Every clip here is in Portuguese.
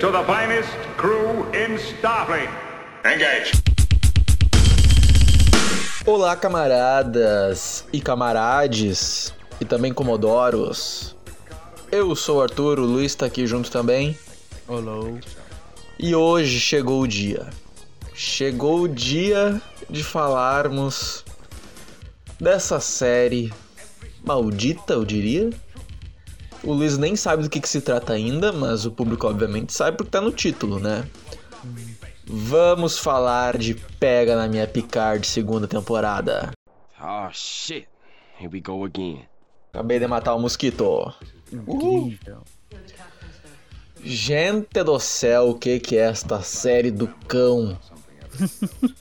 to the finest crew in Starfleet. Engage. Olá, camaradas e camarades e também comodoros. Eu sou o Arthur, o Luiz tá aqui junto também. Olá. E hoje chegou o dia. Chegou o dia de falarmos dessa série maldita, eu diria. O Luiz nem sabe do que, que se trata ainda, mas o público obviamente sabe porque tá no título, né? Vamos falar de Pega na Minha Picard segunda temporada. Oh shit. Here we go again. Acabei de matar o mosquito. Incrível. Gente do céu, o que, que é esta série do cão?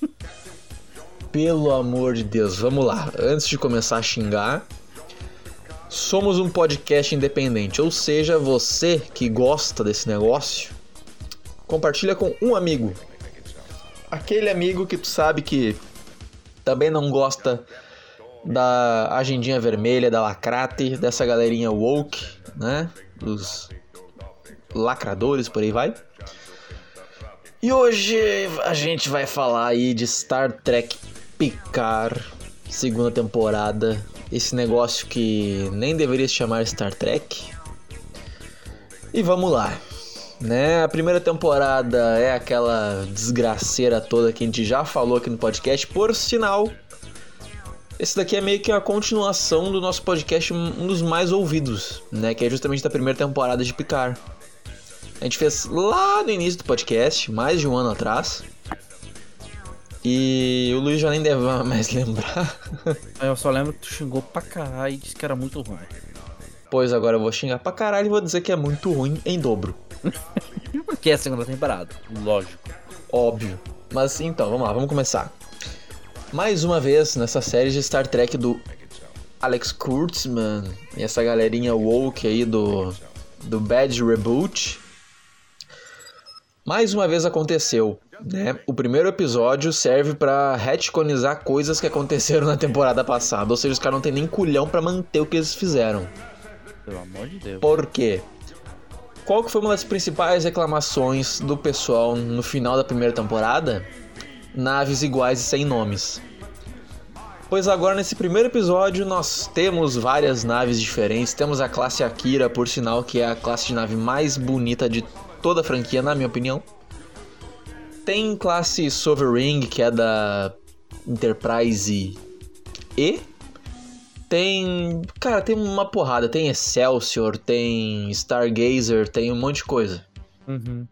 Pelo amor de Deus, vamos lá. Antes de começar a xingar, somos um podcast independente, ou seja, você que gosta desse negócio, compartilha com um amigo. Aquele amigo que tu sabe que também não gosta da agendinha vermelha, da lacrate, dessa galerinha woke, né? Dos lacradores, por aí vai. E hoje a gente vai falar aí de Star Trek Picard, segunda temporada. Esse negócio que nem deveria se chamar Star Trek. E vamos lá. Né? A primeira temporada é aquela desgraceira toda que a gente já falou aqui no podcast. Por sinal, esse daqui é meio que a continuação do nosso podcast, um dos mais ouvidos, né? Que é justamente da primeira temporada de Picard. A gente fez lá no início do podcast, mais de um ano atrás. E o Luiz já nem deve mais lembrar. Eu só lembro que tu xingou pra caralho e disse que era muito ruim. pois agora eu vou xingar pra caralho e vou dizer que é muito ruim em dobro. Porque é a segunda temporada, lógico. Óbvio. Mas então, vamos lá, vamos começar. Mais uma vez nessa série de Star Trek do Alex Kurtzman e essa galerinha woke aí do, do Bad Reboot. Mais uma vez aconteceu, né? O primeiro episódio serve pra retconizar coisas que aconteceram na temporada passada, ou seja, os caras não tem nem culhão pra manter o que eles fizeram. Pelo amor de Deus. Por quê? Qual que foi uma das principais reclamações do pessoal no final da primeira temporada? Naves iguais e sem nomes. Pois agora nesse primeiro episódio nós temos várias naves diferentes. Temos a classe Akira, por sinal, que é a classe de nave mais bonita de toda a franquia, na minha opinião. Tem classe Sovereign, que é da Enterprise E. Tem. Cara, tem uma porrada. Tem Excelsior, tem Stargazer, tem um monte de coisa. Uhum.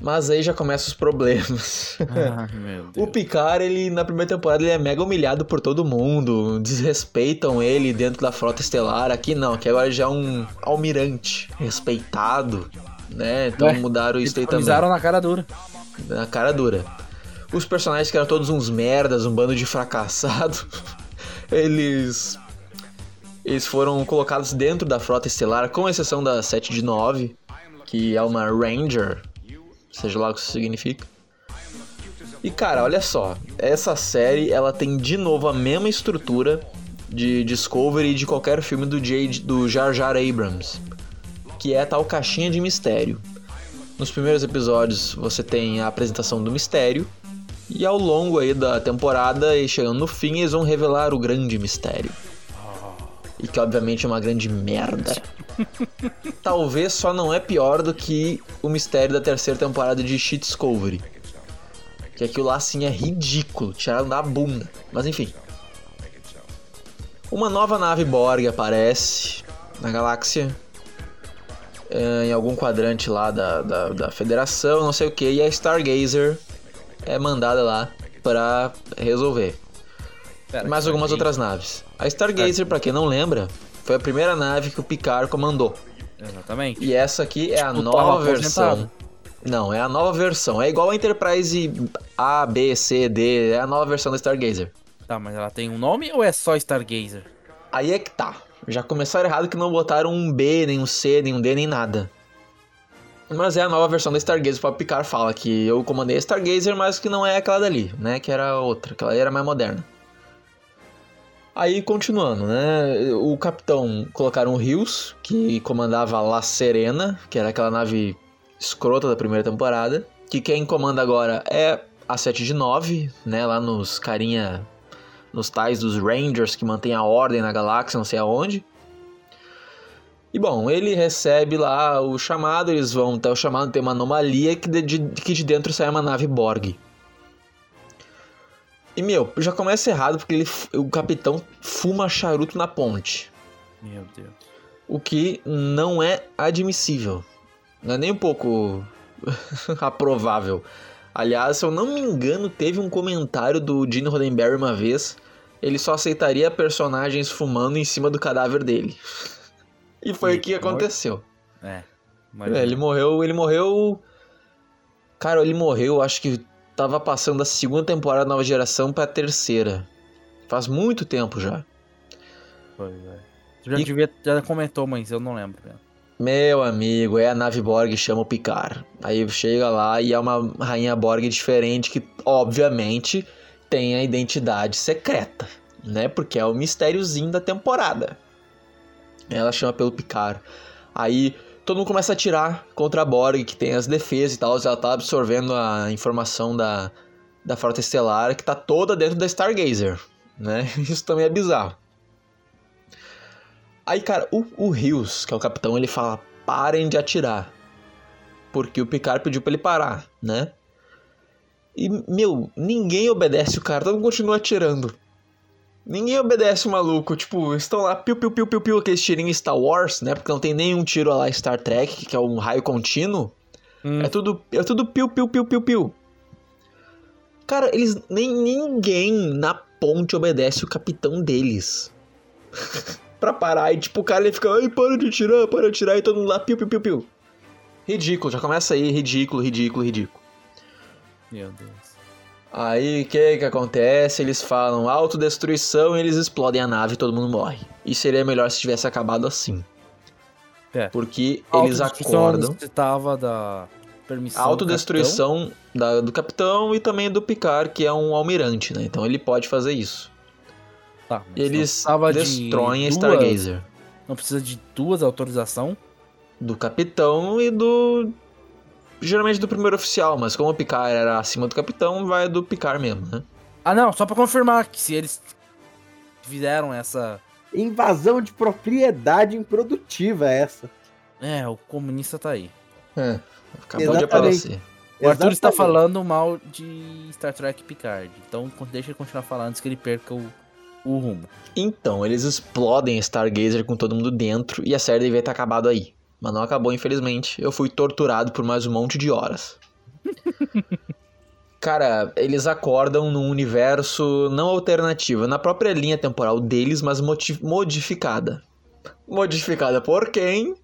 Mas aí já começam os problemas. Meu O. Picard, ele na primeira temporada, ele é mega humilhado por todo mundo. Desrespeitam ele dentro da frota estelar. Aqui não, aqui agora já é um almirante respeitado, né? Então Ué, mudaram isso aí também. Avisaram na cara dura. Na cara dura. Os personagens que eram todos uns merdas, um bando de fracassado, eles. Eles foram colocados dentro da frota estelar, com exceção da 7 de 9, que é uma Ranger, seja lá o que isso significa. E cara, olha só, essa série ela tem de novo a mesma estrutura de Discovery e de qualquer filme do, J, do Jar Jar Abrams, que é tal caixinha de mistério. Nos primeiros episódios você tem a apresentação do mistério, e ao longo aí da temporada e chegando no fim eles vão revelar o grande mistério. E que obviamente é uma grande merda. Talvez só não é pior do que o mistério da terceira temporada de Shit Discovery. Que aquilo lá assim é ridículo, tiraram da bunda. Mas enfim. Uma nova nave Borg aparece na galáxia. Eh, Em algum quadrante lá da, da, da federação, não sei o que. E a Stargazer é mandada lá pra resolver. Pera, Mais algumas outras naves. A Stargazer, pra quem não lembra, foi a primeira nave que o Picard comandou. Exatamente. E essa aqui é a Tipo, nova tava versão. Não, é a nova versão. É igual a Enterprise A, B, C, D. É a nova versão da Stargazer. Tá, mas ela tem um nome ou é só Stargazer? Aí é que tá. Já começaram errado que não botaram um B, nem um C, nem um D, nem nada. Mas é a nova versão da Stargazer. O Picard fala que eu comandei a Stargazer, mas que não é aquela dali, né? Que era outra, aquela ali era mais moderna. Aí, continuando, né? O capitão colocaram o Rios, que comandava a La Serena, que era aquela nave escrota da primeira temporada. Que quem comanda agora é a 7 de 9, né? Lá nos carinha. Nos tais dos Rangers que mantém a ordem na galáxia, não sei aonde. E bom, ele recebe lá o chamado, eles vão até o chamado, tem uma anomalia que de, que de dentro sai uma nave Borg. E meu, já começa errado porque ele, o capitão fuma charuto na ponte. Meu Deus. O que não é admissível. Não é nem um pouco aprovável. Aliás, se eu não me engano, teve um comentário do Gene Roddenberry uma vez. Ele só aceitaria personagens fumando em cima do cadáver dele. E foi o que aconteceu. É. É, ele morreu, ele morreu. Cara, ele morreu, acho que tava passando da segunda temporada da nova geração pra terceira. Faz muito tempo já. foi, velho. Tu já E- devia, já comentou, mas eu não lembro. velho. Meu amigo, é a nave Borg chama o Picard. Aí chega lá e é uma rainha Borg diferente que, obviamente, tem a identidade secreta, né? Porque é o mistériozinho da temporada. Ela chama pelo Picard. Aí todo mundo começa a atirar contra a Borg, que tem as defesas e tal. Ela tá absorvendo a informação da, da Frota Estelar, que tá toda dentro da Stargazer, né? Isso também é bizarro. Aí, cara, o, o Rios, que é o capitão, ele fala: parem de atirar. Porque o Picard pediu pra ele parar, né? E, meu, ninguém obedece o cara, todo mundo continua atirando. Ninguém obedece o maluco, tipo, estão lá, piu, piu, piu, piu, piu, aqueles tirinhos Star Wars, né? Porque não tem nenhum tiro lá Star Trek, que é um raio contínuo. Hum. É tudo, é tudo piu, piu, piu, piu, piu. Cara, eles nem ninguém na ponte obedece o capitão deles. pra parar e tipo, o cara ele fica, ai, para de atirar, para de atirar e todo mundo lá piu, piu, piu, piu. Ridículo, já começa aí, ridículo, ridículo, ridículo. Meu Deus. Aí o que que acontece? Eles falam autodestruição e eles explodem a nave e todo mundo morre. E seria melhor se tivesse acabado assim. É. Porque eles autodestruição acordam. necessitava da permissão. A do autodestruição da- do capitão e também do Picard, que é um almirante, né? Então ele pode fazer isso. Tá, E precisava de destroem a duas- Stargazer. Não precisa de duas autorização. Do capitão e do. Geralmente do primeiro oficial, mas como o Picard era acima do capitão, vai do Picard mesmo, né? Ah, não, só pra confirmar que se eles fizeram essa. Invasão de propriedade improdutiva essa. É, o comunista tá aí. É. Acabou de Exatamente. aparecer. O Arthur está Exatamente. falando mal de Star Trek Picard. Então deixa ele continuar falando antes que ele perca o, o rumo. Então, eles explodem Stargazer com todo mundo dentro e a série devia ter acabado aí. Mas não acabou, infelizmente. Eu fui torturado por mais um monte de horas. Cara, eles acordam num universo não alternativo, na própria linha temporal deles, mas modificada. Modificada por quem?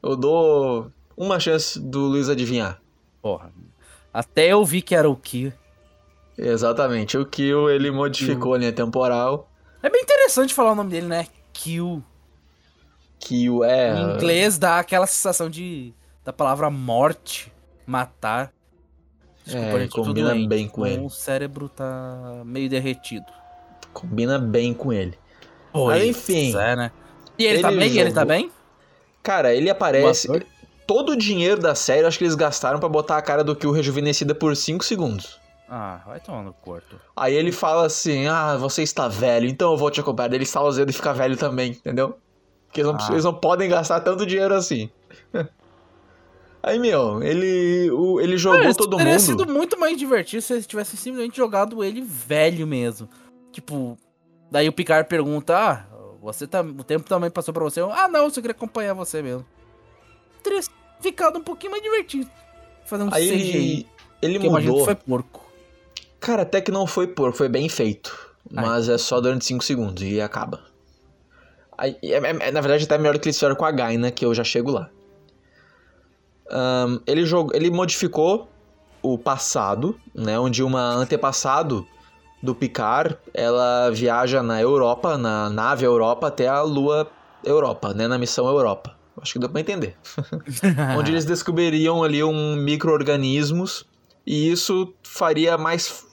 Eu dou uma chance do Luiz adivinhar. Porra. Até eu vi que era o que. Exatamente, o Kill ele modificou a linha temporal. É bem interessante falar o nome dele, né? Kill. Kill é. Em inglês dá aquela sensação de. da palavra morte, matar. É, gente, combina doente. bem com ele. O cérebro tá meio derretido. Combina bem com ele. Mas enfim. É, né? E ele, ele tá bem? Ele tá jogou- bem? Cara, ele aparece. Todo o dinheiro da série, eu acho que eles gastaram pra botar a cara do Kill rejuvenescida por 5 segundos. Ah, vai tomar no corpo. Aí ele fala assim: Ah, você está velho, então eu vou te acompanhar. Ele está azedo e fica velho também, entendeu? Porque eles não, Ah. eles não podem gastar tanto dinheiro assim. Aí, meu, ele, o- ele jogou Cara, todo teria mundo. sido muito mais divertido se eles tivessem simplesmente jogado ele velho mesmo. Tipo, daí o Picard pergunta: Ah, você tá. O tempo também passou pra você? Ah, não, eu só queria acompanhar você mesmo. Teria ficado um pouquinho mais divertido. Fazer um Aí CGI. ele, ele mudou. foi porco. Cara, até que não foi porco, foi bem feito. Ai. Mas é só durante 5 segundos e acaba. Aí, é- é- na verdade, até melhor do que eles fizeram com a Gaina, que eu já chego lá. Ahn, ele, jogou, ele modificou o passado, né? Onde uma antepassado do Picard, ela viaja na Europa, na nave Europa, até a Lua Europa, né? Na missão Europa. Acho que deu pra entender. onde eles descobririam ali um micro-organismos e isso faria mais.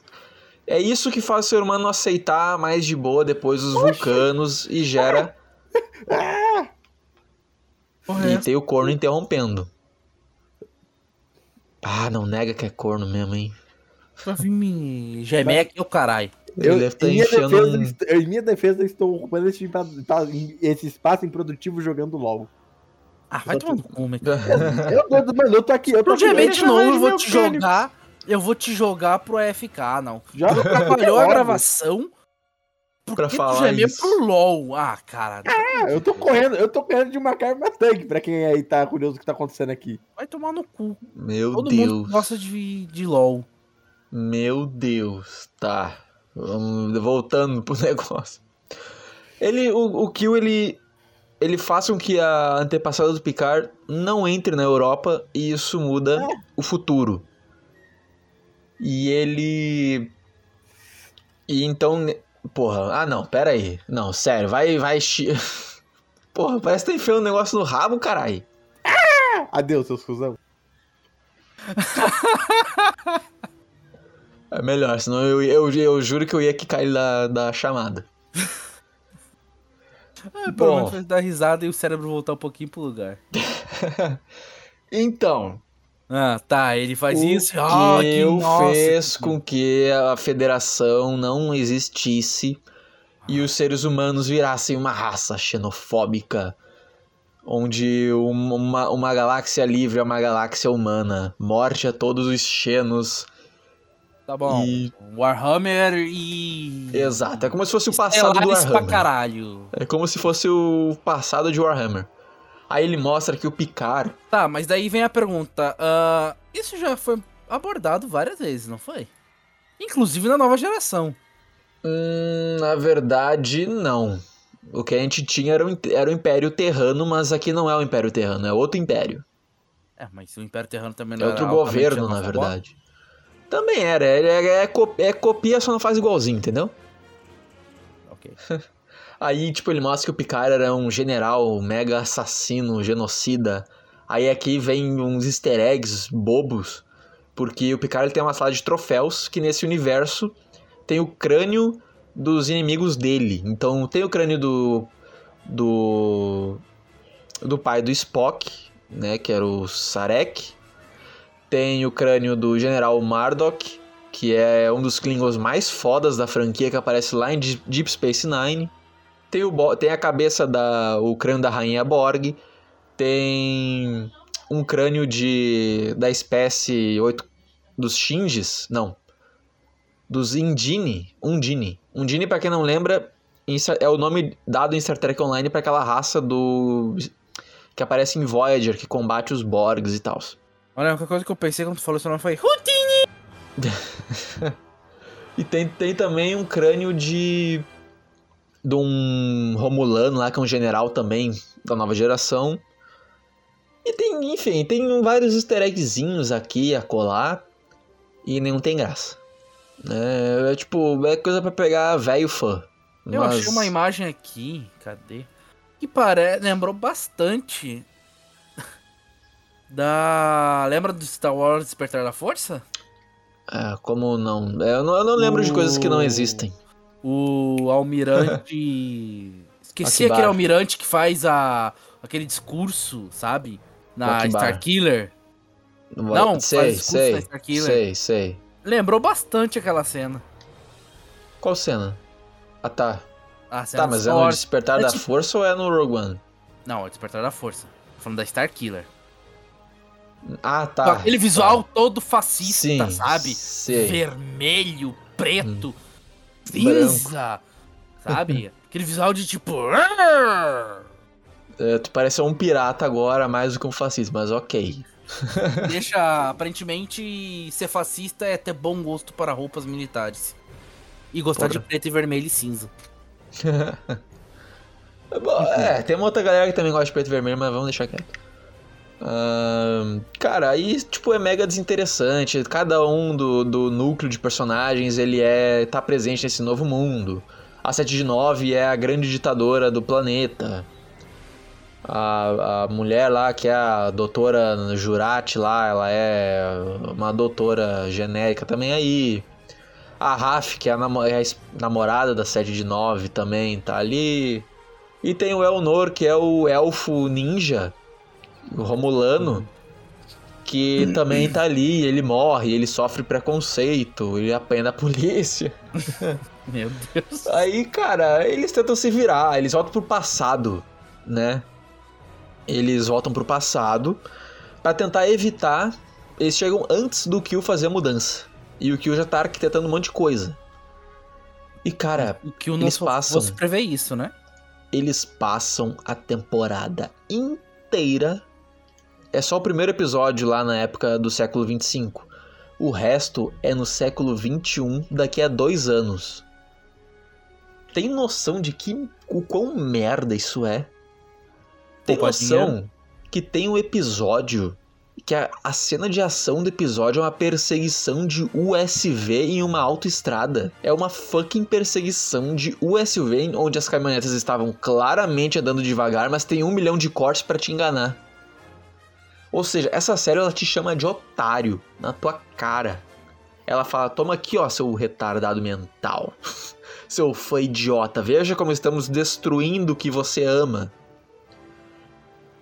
É isso que faz o ser humano aceitar mais de boa depois os vulcanos e gera. É E essa? tem o corno interrompendo. Ah, não nega que é corno mesmo, hein? Vai vir me gemer aqui o caralho. Ele deve estar em, minha enchendo. defesa, um- em minha defesa, eu estou ocupando esse, pa- esse espaço improdutivo jogando LOL. Ah, vai tomar no cu, meu Eu, tô- mano, eu tô aqui, eu tô aqui. eu de novo, eu de vou te jogar. Eu vou te jogar pro AFK, não. Joga pra Atrapalhou a gravação. Por Pra que tu falar gemer isso. pro LOL? Ah, cara. Ah, eu tô correndo, eu tô correndo de uma arma tanque, pra quem aí tá curioso o que tá acontecendo aqui. Vai tomar no cu. Meu Todo mundo Deus. gosta de, de LOL. Meu Deus. Tá. Vamos voltando pro negócio. Ele, o, o Kill, ele, ele faz com que a antepassada do Picard não entre na Europa e isso muda o futuro. E ele. E então. Porra, ah não, pera aí. Não, sério, vai, vai. chi- Porra, parece que tá enfiando um negócio no rabo, caralho. Adeus, seus cuzão. É melhor, senão eu, eu, eu juro que eu ia quicar ele da, da chamada. Ah, Bom. menos dar risada e o cérebro voltar um pouquinho pro lugar. Então, Ah, tá, ele faz o isso. Ah, que Kill nossa. fez com que a federação não existisse e os seres humanos virassem uma raça xenofóbica, onde um- uma, uma galáxia livre é uma galáxia humana. Morte a todos os xenos. Tá bom. E- Warhammer e. Exato, é como se fosse o passado do Stellaris pra Warhammer. caralho. É como se fosse o passado de Warhammer. Aí ele mostra que o Picard Tá, mas daí vem a pergunta. ah, isso já foi abordado várias vezes, não foi? Inclusive na nova geração. Hum, na verdade, não. O que a gente tinha era o, era o Império Terrano, mas aqui não é o Império Terrano, é outro império. É, mas o Império Terrano também É não outro era altamente governo, na verdade. Também era, é, é, é é copia, só não faz igualzinho, entendeu? Ok. Aí, tipo, ele mostra que o Picard era um general mega assassino, genocida. Aí aqui vem uns easter eggs bobos, porque o Picard ele tem uma sala de troféus que nesse universo tem o crânio dos inimigos dele. Então tem o crânio do do do pai do Spock, né, que era o Sarek. Tem o crânio do General Mardok, que é um dos Klingons mais fodas da franquia que aparece lá em Deep Deep Space Nine. Tem, o, tem a cabeça da. o crânio da rainha Borg. Tem um crânio de. da espécie 8 dos Shinjis. Não. Dos Indini. Undini. Undini, pra quem não lembra, é o nome dado em Star Trek Online pra aquela raça do. que aparece em Voyager, que combate os Borgs e tal. Olha, a única coisa que eu pensei quando tu falou esse nome foi. Ruti! E tem, tem também um crânio de. De um Romulano lá, que é um general também da nova geração. E tem, enfim, tem vários easter eggzinhos aqui a colar. E nenhum tem graça. É, é tipo, é coisa pra pegar velho fã. Eu Mas- achei uma imagem aqui, cadê? Que parece, lembrou bastante da. Lembra do Star Wars Despertar da Força? É, como não. é, Eu não, eu não lembro de coisas que não O- existem. O almirante. Esqueci aquele almirante que faz a aquele discurso, sabe? Na. Starkiller. Não, sei, sei. Sei, sei. Lembrou bastante aquela cena. Qual cena? Ah, tá. A cena Tá, mas é no. Despertar É da tipo- Força ou é no Rogue One? Não, é o Despertar da Força. Tô falando da Starkiller. Ah, tá. Aquele visual tá. todo fascista, Sim, sabe? sei. Vermelho, preto, Hum. Cinza, sabe? Aquele visual de tipo. É, tu parece um pirata agora, mais do que um fascista, mas ok. Deixa, aparentemente, ser fascista é ter bom gosto para roupas militares. E gostar Porra. de preto e vermelho e cinza. Bom, é, tem uma outra galera que também gosta de preto e vermelho, mas vamos deixar quieto. Cara, aí, tipo, é mega desinteressante. Cada um do, do núcleo de personagens, ele é tá presente nesse novo mundo. A 7 de 9 é a grande ditadora do planeta. A, a mulher lá, que é a doutora Jurati lá, ela é uma doutora genérica também aí. A Raf, que é a, é a namorada da 7 de 9 também, tá ali. E tem o Elnor, que é o elfo ninja, o Romulano, que também tá ali, ele morre, ele sofre preconceito, ele apanha da polícia. Meu Deus. Aí, cara, eles tentam se virar, eles voltam pro passado, né? Eles voltam pro passado pra tentar evitar. Eles chegam antes do Kill fazer a mudança. E o Kill já tá arquitetando um monte de coisa. E, cara, O não Eles fo- passam. fosse prever isso, né? eles passam a temporada inteira. É só o primeiro episódio lá na época do século 25. O resto é no século 21, daqui a dois anos. Tem noção de que o quão merda isso é? Tem Poupa noção que tem um episódio que a, a cena de ação do episódio é uma perseguição de USV em uma autoestrada. É uma fucking perseguição de USV onde as caminhonetas estavam claramente andando devagar, mas tem um milhão de cortes pra te enganar. Ou seja, essa série ela te chama de otário na tua cara. Ela fala: toma aqui, ó, seu retardado mental. seu fã idiota. Veja como estamos destruindo o que você ama.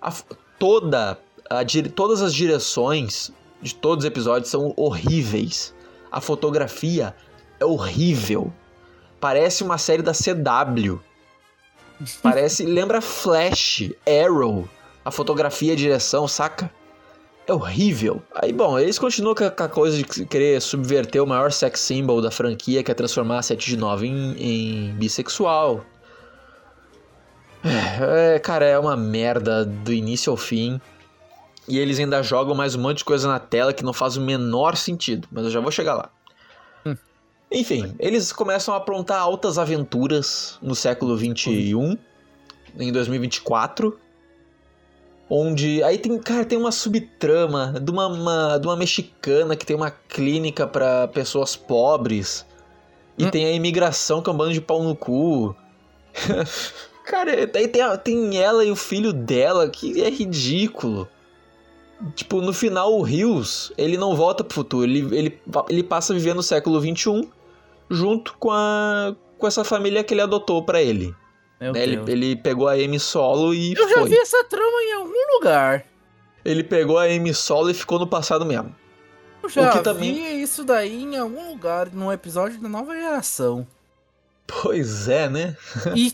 A toda a todas as direções de todos os episódios são horríveis. A fotografia é horrível. Parece uma série da CW. Parece, lembra Flash, Arrow, a fotografia e a direção, saca? É horrível. Aí, bom, eles continuam com a, coisa de querer subverter o maior sex symbol da franquia, que é transformar a 7 de 9 em, em bissexual. É, é, cara, é uma merda do início ao fim. E eles ainda jogam mais um monte de coisa na tela que não faz o menor sentido, mas eu já vou chegar lá. Enfim, eles começam a aprontar altas aventuras no século 21, em 2024. Onde. Aí tem, cara, tem uma subtrama de uma, uma- de uma mexicana que tem uma clínica pra pessoas pobres. E Hum. tem a imigração que é um bando de pau no cu. cara, daí tem, tem ela e o filho dela, que é ridículo. Tipo, no final, o Rios, ele não volta pro futuro, ele, ele, ele passa a viver no século XXI junto com, a, com essa família que ele adotou pra ele. Né? Ele, ele pegou a Amy Solo e Eu já foi. vi essa trama em algum lugar. Ele pegou a Amy Solo e ficou no passado mesmo. Eu já que também- vi isso daí em algum lugar, num episódio da nova geração. Pois é, né? e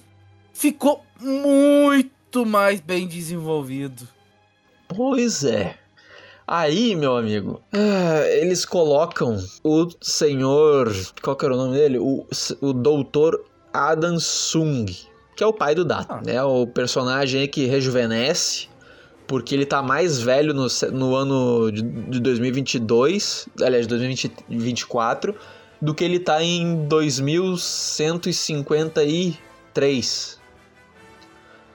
ficou muito mais bem desenvolvido. Pois é. Aí, meu amigo, ah, eles colocam o senhor. Qual que era o nome dele? O, o doutor Adam Sung, que é o pai do Data, Ah. né? O personagem que rejuvenesce, porque ele tá mais velho no, no ano de, de 2022, aliás, 2024, do que ele tá em 2153.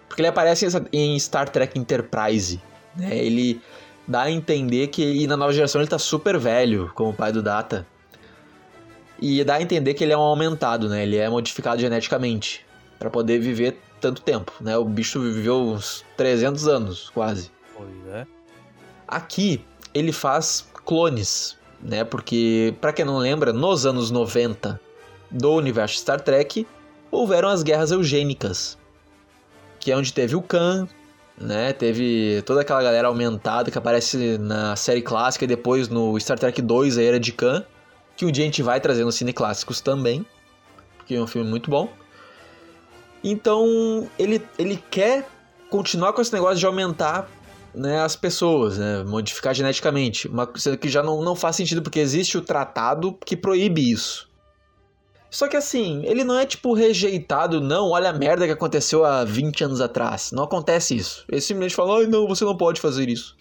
Porque ele aparece em- Star Trek Enterprise, né? Ele dá a entender que e na nova geração ele tá super velho, como o pai do Data. E dá a entender que ele é um aumentado, né? Ele é modificado geneticamente Pra poder viver tanto tempo, né? O bicho viveu uns 300 anos, quase. Pois é. Aqui ele faz clones, né? Porque pra quem não lembra, nos anos 90 do universo Star Trek houveram as guerras eugênicas, que é onde teve o Khan, né? Teve toda aquela galera aumentada que aparece na série clássica e depois no Star Trek 2, a Era de Khan, que um dia a gente vai trazer nos cine clássicos também, porque é um filme muito bom. Então, ele, ele quer continuar com esse negócio de aumentar né, as pessoas, né, modificar geneticamente, uma coisa que já não, não faz sentido porque existe o tratado que proíbe isso. Só que assim, ele não é tipo rejeitado, não, olha a merda que aconteceu há 20 anos atrás. Não acontece isso. Ele simplesmente fala, ai não, você não pode fazer isso.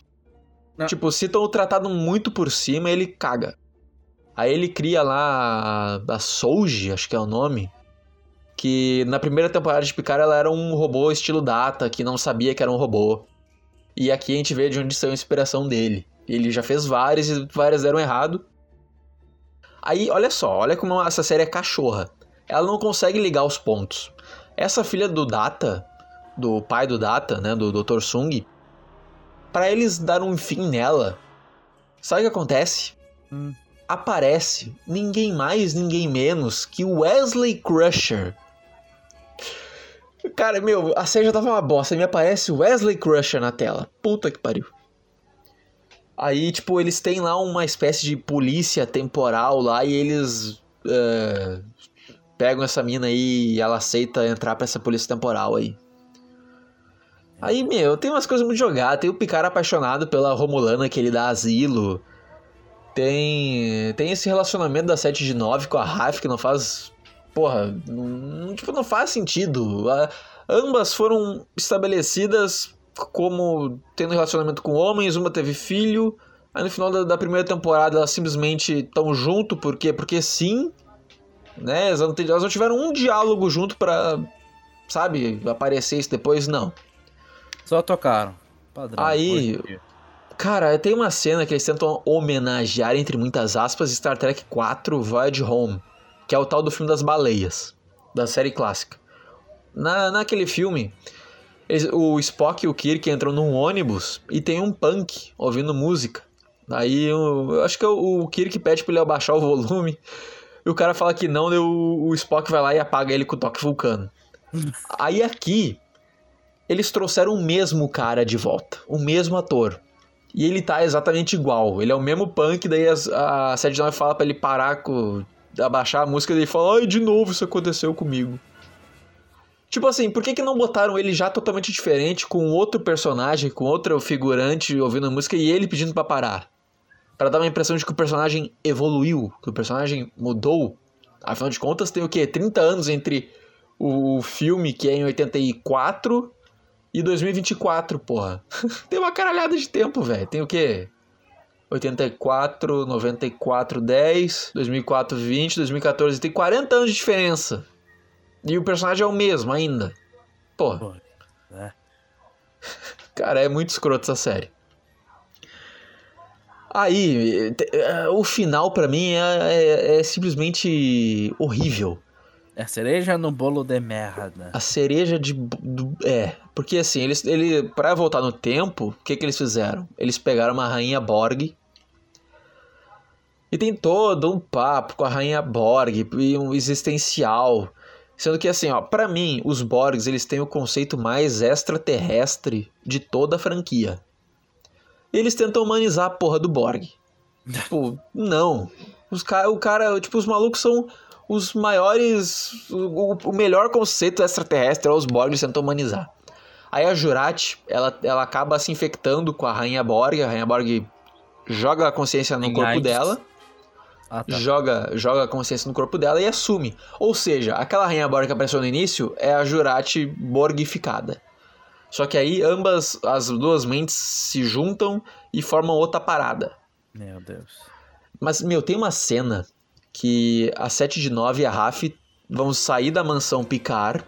Não. Tipo, citam o tratado muito por cima ele caga. Aí ele cria lá a, a Souji, acho que é o nome. Que na primeira temporada de Picard ela era um robô estilo Data, que não sabia que era um robô. E aqui a gente vê de onde saiu a inspiração dele. Ele já fez várias e várias deram errado. Aí, olha só, olha como essa série é cachorra. Ela não consegue ligar os pontos. Essa filha do Data, do pai do Data, né, do Dr. Sung, para eles dar um fim nela, sabe o que acontece? Hum. Aparece ninguém mais, ninguém menos que Wesley Crusher. Cara, meu, a série já tava uma bosta. Me aparece Wesley Crusher na tela. Puta que pariu. Aí, tipo, eles têm lá uma espécie de polícia temporal lá e eles é, pegam essa mina aí e ela aceita entrar pra essa polícia temporal aí. Aí, meu, tem umas coisas muito jogadas. Tem o Picard apaixonado pela Romulana que ele dá asilo. Tem, tem esse relacionamento da 7 de 9 com a Raf que não faz. Porra, não, tipo, não faz sentido. A- ambas foram estabelecidas como tendo relacionamento com homens, uma teve filho. Aí no final da, da primeira temporada elas simplesmente estão junto, por quê? Porque sim. Né? Elas não, elas não tiveram um diálogo junto pra, sabe, aparecer isso depois, não. Só tocaram. Padrão. Aí-. Cara, tem uma cena que eles tentam homenagear, entre muitas aspas, Star Trek 4 Voyage Home, que é o tal do filme das baleias, da série clássica. Na, naquele filme, eles- o Spock e o Kirk entram num ônibus e tem um punk ouvindo música. Aí o- eu acho que o, o Kirk pede pra ele abaixar o volume. E o cara fala que não, daí o, o Spock vai lá e apaga ele com o toque vulcano. Aí aqui, eles trouxeram o mesmo cara de volta, o mesmo ator. E ele tá exatamente igual. Ele é o mesmo punk, daí as- a 79 fala pra ele parar com. Abaixar a música, daí ele fala, ai, de novo isso aconteceu comigo. Tipo assim, por que, que não botaram ele já totalmente diferente, com outro personagem, com outro figurante ouvindo a música e ele pedindo pra parar? Pra dar uma impressão de que o personagem evoluiu, que o personagem mudou. Afinal de contas, tem o quê? 30 anos entre o filme, que é em 84, e 2024, porra. Tem uma caralhada de tempo, velho. Tem o quê? 84, 94, 10, 2004, 20, 2014. Tem 40 anos de diferença. E o personagem é o mesmo ainda. Porra. Pô, né? Cara, é muito escroto essa série. Aí, é, o final pra mim é, é- é simplesmente horrível. É cereja no bolo de merda. A cereja de. do- é. Porque assim, eles. Ele, pra voltar no tempo, o que, que eles fizeram? Eles pegaram uma rainha Borg. E tem todo um papo com a rainha Borg e um existencial. Sendo que assim, ó, pra mim, os Borgs eles têm o conceito mais extraterrestre de toda a franquia. Eles tentam humanizar a porra do Borg. tipo, não. Os cara, o cara, tipo, os malucos são os maiores. O, o melhor conceito extraterrestre é os Borgs tentam humanizar. Aí a Jurati, ela, ela acaba se infectando com a Rainha Borg. A Rainha Borg joga a consciência no corpo AIDS. dela. Ah, tá. Joga, joga a consciência no corpo dela e assume. Ou seja, aquela Rainha Borg que apareceu no início é a Jurati Borgificada. Só que aí ambas as duas mentes se juntam e formam outra parada. Meu Deus. Mas, meu, tem uma cena que a 7 de 9 e a Raf vão sair da mansão Picard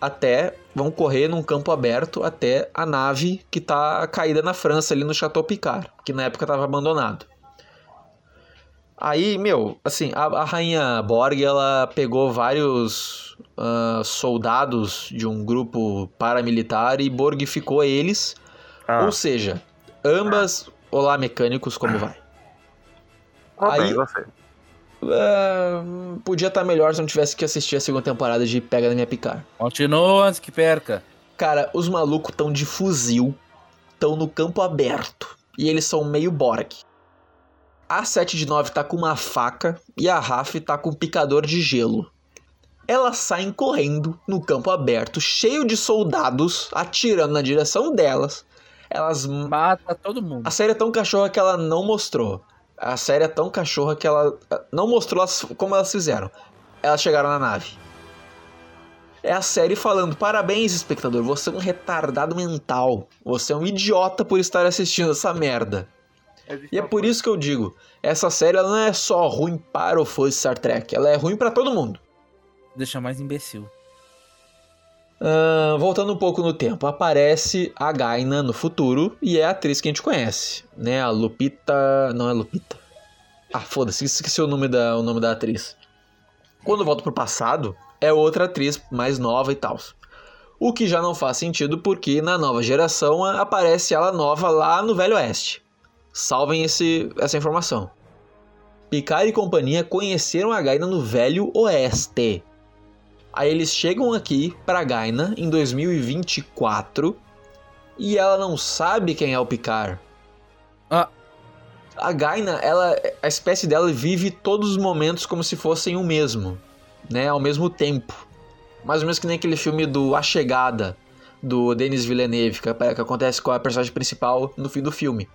até. vão correr num campo aberto até a nave que tá caída na França, ali no Chateau Picard, que na época tava abandonado. Aí, meu, assim, a, a rainha Borg, ela pegou vários ah, soldados de um grupo paramilitar e borgificou eles. Ah, Ou seja, ambas. Olá, mecânicos, como vai? tá aí- bem, você. É, podia estar melhor se não tivesse que assistir a segunda temporada de Pega na Minha Picar. Continua antes que perca. Cara, os malucos tão de fuzil, tão no campo aberto. E eles são meio Borg. A 7 de 9 tá com uma faca e a Raf tá com um picador de gelo. Elas saem correndo no campo aberto, cheio de soldados atirando na direção delas. Elas Mata todo mundo. A série é tão cachorra que ela não mostrou. A série é tão cachorra que ela não mostrou as- como elas fizeram. Elas chegaram na nave. É a série falando: parabéns, espectador, você é um retardado mental. Você é um idiota por estar assistindo essa merda. E é por isso que eu digo: essa série ela não é só ruim para o fã de Star Trek, ela é ruim para todo mundo. Deixa mais imbecil. Ahn, voltando um pouco no tempo, aparece a Gaina no futuro e é a atriz que a gente conhece, né? A Lupita. Não é Lupita. Ah, foda-se, esqueci o nome da, o nome da atriz. Quando volta pro passado, é outra atriz mais nova e tal. O que já não faz sentido porque na nova geração aparece ela nova lá no Velho Oeste. Salvem esse, essa informação. Picard e companhia conheceram a Gaina no Velho Oeste. Aí eles chegam aqui pra Gaina em 2024 e ela não sabe quem é o Picard. Ah. A Gaina, ela, a espécie dela vive todos os momentos como se fossem o mesmo, né? Ao mesmo tempo. Mais ou menos que nem aquele filme do A Chegada, do Denis Villeneuve, que, que acontece com a personagem principal no fim do filme.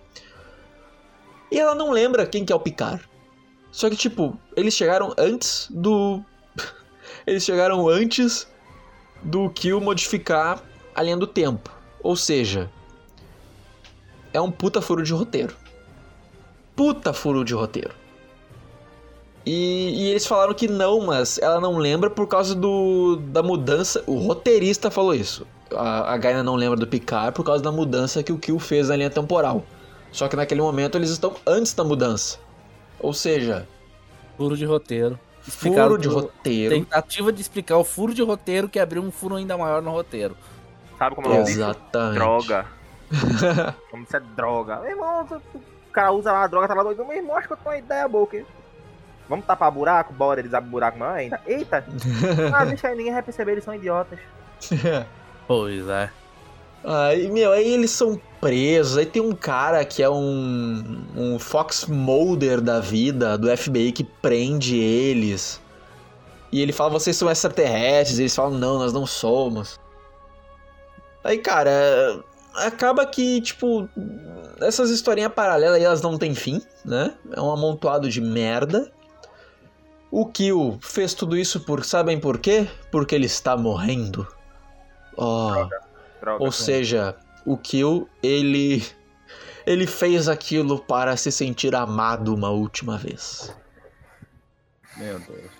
E ela não lembra quem que é o Picard. Só que, tipo, eles chegaram antes do. Eles chegaram antes do Kill modificar a linha do tempo. Ou seja, é um puta furo de roteiro. Puta furo de roteiro. E, e, eles falaram que não, mas ela não lembra por causa do, da mudança. O roteirista falou isso. A, a Gaina não lembra do Picard por causa da mudança que o Kill fez na linha temporal. Só que naquele momento eles estão antes da mudança. Ou seja, Furo de roteiro. Furo de roteiro. Tentativa de explicar o furo de roteiro que abriu um furo ainda maior no roteiro. Sabe como é o nome disso? Exatamente. Droga. Como isso é droga. Meu irmão, o cara usa lá a droga, tá lá doido. Meu irmão, acho que eu tenho uma ideia boa aqui. Vamos tapar buraco? Bora, eles abrem buraco maior ainda. Eita! Ah, deixa aí, ninguém vai perceber, eles são idiotas. Pois é. Aí, meu, aí eles são presos. Aí tem um cara que é um, um Fox Mulder da vida, do FBI, que prende eles. E ele fala, vocês são extraterrestres. Eles falam, não, nós não somos. Aí, cara, acaba que, tipo, essas historinhas paralelas aí, elas não têm fim, né? É um amontoado de merda. O Kill fez tudo isso por, sabem por quê? Porque ele está morrendo. Oh. Droga. Ou seja, o Kill, ele. Ele fez aquilo para se sentir amado uma última vez. Meu Deus.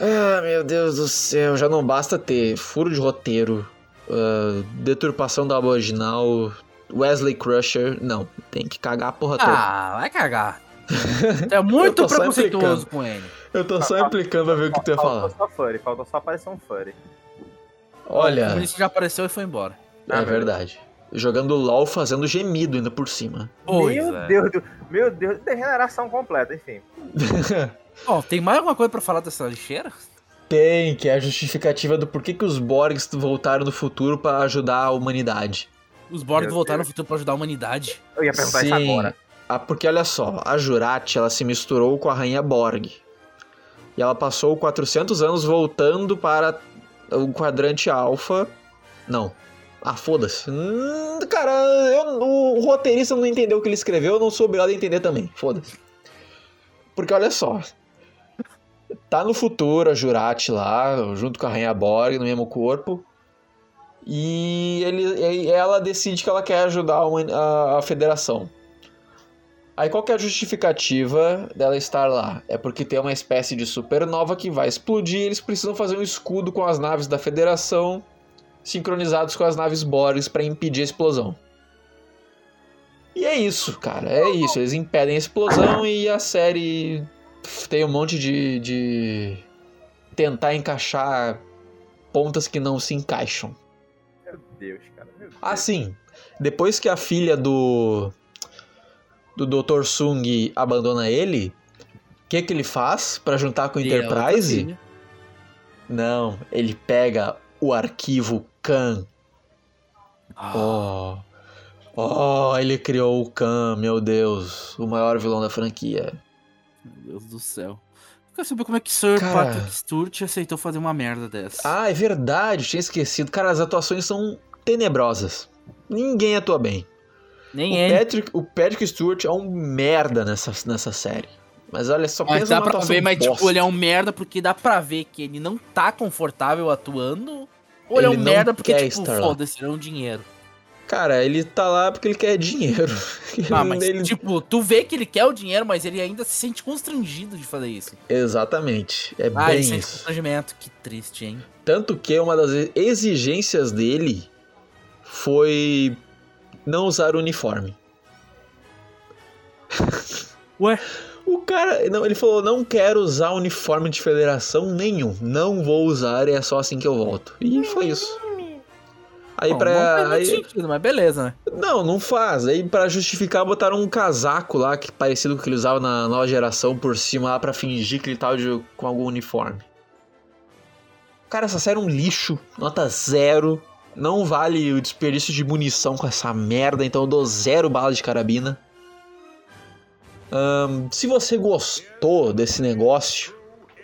Ah, meu Deus do céu, já não basta ter furo de roteiro, ah, deturpação da original, Wesley Crusher. Não, tem que cagar a porra toda. Ah, vai cagar. É muito preconceituoso com ele. Eu tô só implicando pra ver o que tu ia falar. só Furry, faltou só aparecer um Furry. O Olha, comunista já apareceu e foi embora. É verdade. Jogando LOL fazendo gemido ainda por cima. Pois meu é. Deus do. Meu Deus, degeneração completa, enfim. Bom, tem mais alguma coisa pra falar dessa lixeira? Tem, que é a justificativa do porquê que os Borgs voltaram no futuro pra ajudar a humanidade. Os Borg Meu voltaram no futuro pra ajudar a humanidade. Eu ia perguntar isso agora. Ah, porque olha só, a Jurati ela se misturou com a rainha Borg. E ela passou 400 anos voltando para o quadrante alfa. Não. Ah, foda-se. Hum, cara, eu- o roteirista não entendeu o que ele escreveu, eu não sou obrigado a entender também. Foda-se. Porque olha só. Tá no futuro a Jurati lá, junto com a rainha Borg, no mesmo corpo. E ele, ela decide que ela quer ajudar a a- federação. Aí qual é a justificativa dela estar lá? É porque tem uma espécie de supernova que vai explodir eles precisam fazer um escudo com as naves da Federação sincronizados com as naves Borgs para impedir a explosão. E é isso, cara. É isso. Eles impedem a explosão e a série tem um monte de, de tentar encaixar pontas que não se encaixam. Meu Deus, cara. Meu Deus. Assim, depois que a filha do do Dr. Sung abandona ele, o que que ele faz pra juntar com o a outra Enterprise? filha. Não, ele pega o arquivo Khan. Ah, Oh. Oh, ele criou o Khan, meu Deus, o maior vilão da franquia. meu Deus do céu. Eu quero saber como é que Sir Cara. Patrick Stewart aceitou fazer uma merda dessa. Ah, é verdade, tinha esquecido. Cara, as atuações são tenebrosas. Ninguém atua bem. Nem O ele. Patrick, o Patrick Stewart é um merda nessa, nessa série. Mas olha, só Mas dá pra ver, mas bosta. tipo, ele é um merda porque dá pra ver que ele não tá confortável atuando. Ou ele, é Ele um merda porque, tipo, foda-se, ele é um dinheiro. Cara, ele tá lá porque ele quer dinheiro. Ah, mas, Ele- tipo, tu vê que ele quer o dinheiro, mas ele ainda se sente constrangido de fazer isso. Exatamente. É Ah, ele bem sente isso. constrangimento. Que triste, hein? Tanto que uma das exigências dele foi não usar uniforme. Ué? O cara, não, ele falou, não quero usar uniforme de federação nenhum. Não vou usar, e é só assim que eu volto. E foi isso. Aí Bom, pra. não faz aí- sentido, mas beleza, né? Não, não faz. Aí pra justificar botaram um casaco lá que parecido com o que ele usava na nova geração por cima lá pra fingir que ele tava de- com algum uniforme. Cara, essa série é um lixo, nota zero. Não vale o desperdício de munição com essa merda, então eu dou zero bala de carabina. Se você gostou desse negócio,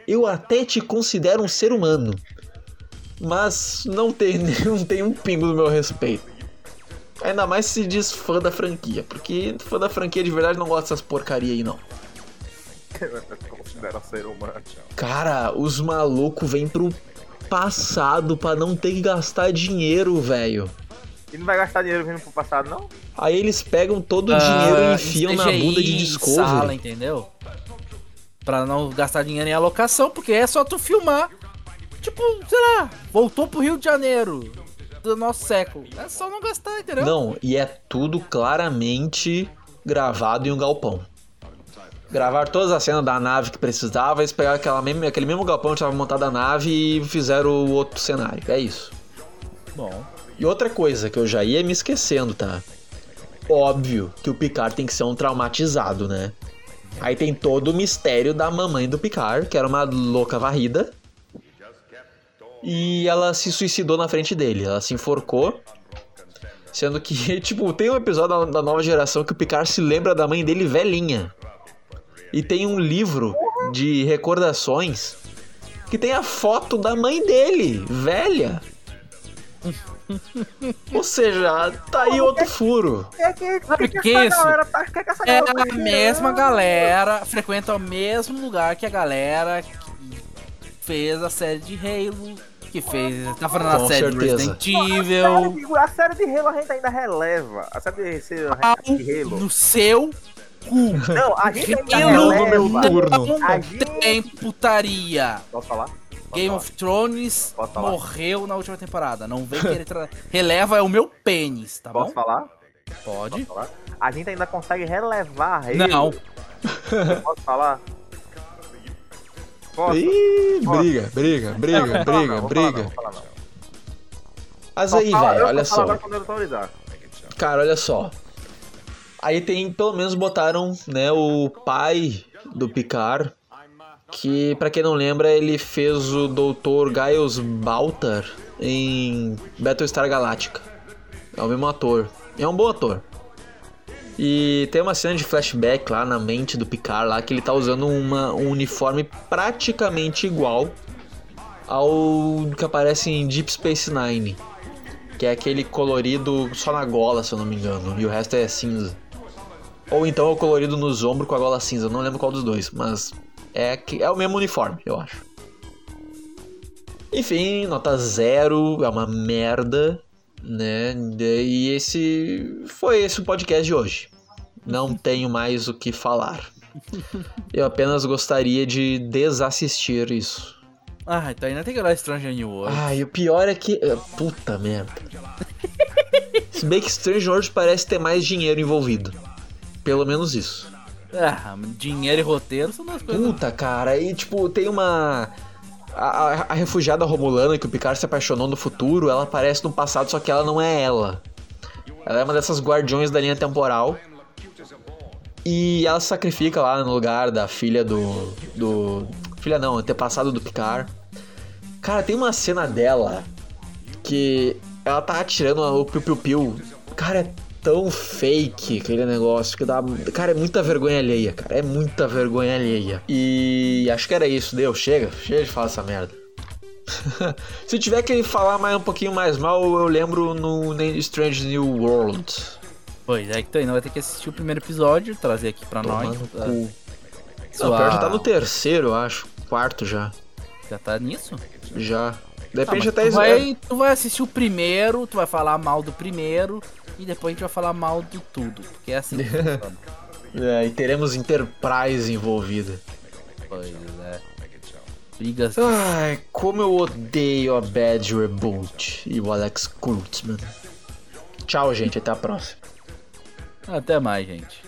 eu até te considero um ser humano. Mas não tem, não tem um pingo do meu respeito. Ainda mais se diz fã da franquia, porque fã da franquia de verdade não gosta dessas porcaria aí não. Considera ser humano. Cara, os malucos vêm pro passado pra não ter que gastar dinheiro, velho. E não vai gastar dinheiro vindo pro passado, não? Aí eles pegam todo o dinheiro e Ah, enfiam na bunda de Discovery. Sala, entendeu? Pra não gastar dinheiro em alocação, porque é só tu filmar. Tipo, sei lá, voltou pro Rio de Janeiro do nosso século. É só não gastar, entendeu? Não, e é tudo claramente gravado em um galpão. Gravaram todas as cenas da nave que precisava, eles pegaram aquela mesma, aquele mesmo galpão onde estava montada a nave e fizeram o outro cenário. É isso. Bom. E outra coisa que eu já ia me esquecendo, tá? Óbvio que o Picard tem que ser um traumatizado, né? Aí tem todo o mistério da mamãe do Picard, que era uma louca varrida. E ela se suicidou na frente dele. Ela se enforcou. Sendo que, tipo, tem um episódio da, nova geração que o Picard se lembra da mãe dele velhinha. E tem um livro de recordações que tem a foto da mãe dele, velha. Ou seja, tá aí outro furo. É que, Sabe que, que essa isso? galera tá, que que essa É galera tá a mesma galera, frequenta o mesmo lugar que a galera que fez a série de Halo, que fez. Tá falando Com da série de certeza. Resident Evil. A série de Halo a gente ainda releva. A série de, de, Pau de Halo. no seu cu. Não, a gente ainda releva. turno. A não gente- tem putaria. Posso falar? Posso Game of Thrones Posso morreu na última temporada. Não vem querer tra... Releva é o meu pênis, tá Posso bom? falar? Pode. falar? A gente ainda consegue relevar Halo. Não. Posso falar? Posso? Ih, Posso? briga, briga, briga, briga, não, vou falar não, briga. Mas aí, velho, olha só. agora quando eu autorizar. Cara, olha só. Aí tem, pelo menos botaram, né, o pai do Picard, que pra quem não lembra, ele fez o Dr. Giles Baltar em Battlestar Galactica. É o mesmo ator. É um bom ator. E tem uma cena de flashback lá na mente do Picard lá que ele tá usando uma, um uniforme praticamente igual ao que aparece em Deep Space Nine. Que é aquele colorido só na gola, se eu não me engano, e o resto é cinza. Ou então é o colorido nos ombros com a gola cinza, não lembro qual dos dois, mas é, que- é o mesmo uniforme, eu acho. Enfim, nota zero, é uma merda, né? E esse foi esse o podcast de hoje. Não tenho mais o que falar. Eu apenas gostaria de desassistir isso. Ah, então ainda tem que olhar Stranger New World. Ah, e o pior é que. Puta merda. Se bem que Strange World parece ter mais dinheiro envolvido. Pelo menos isso. Ah, dinheiro e roteiro são duas coisas. Puta, cara, e tipo, tem uma. A, a- refugiada Romulana que o Picard se apaixonou no futuro, ela aparece no passado, só que ela não é ela. Ela é uma dessas guardiões da linha temporal. E ela se sacrifica lá no lugar da filha do. do. Filha não, antepassado do Picard. Cara, tem uma cena dela que ela tá atirando o piu-piu-piu. Cara, é tão fake aquele negócio que dá. Cara, é muita vergonha alheia, cara. É muita vergonha alheia. E acho que era isso, deu. Chega, chega de falar essa merda. Se tiver que falar mais um pouquinho mais mal, eu lembro no Strange New World. Pois é, tu ainda vai ter que assistir o primeiro episódio, trazer aqui pra nós. Ah, cu. sua- Não, pior já tá no terceiro, eu acho. Quarto já. Já tá nisso? Já. Ah, Depende mas até. tu, vai, tu vai assistir o primeiro, tu vai falar mal do primeiro, e depois a gente vai falar mal de tudo. Porque é assim que funciona. É, e teremos Enterprise envolvida. Pois é. Brigas. Ai, como eu odeio a Bad Reboot e o Alex Kurtzman. Tchau, gente. Até a próxima. Até mais, gente.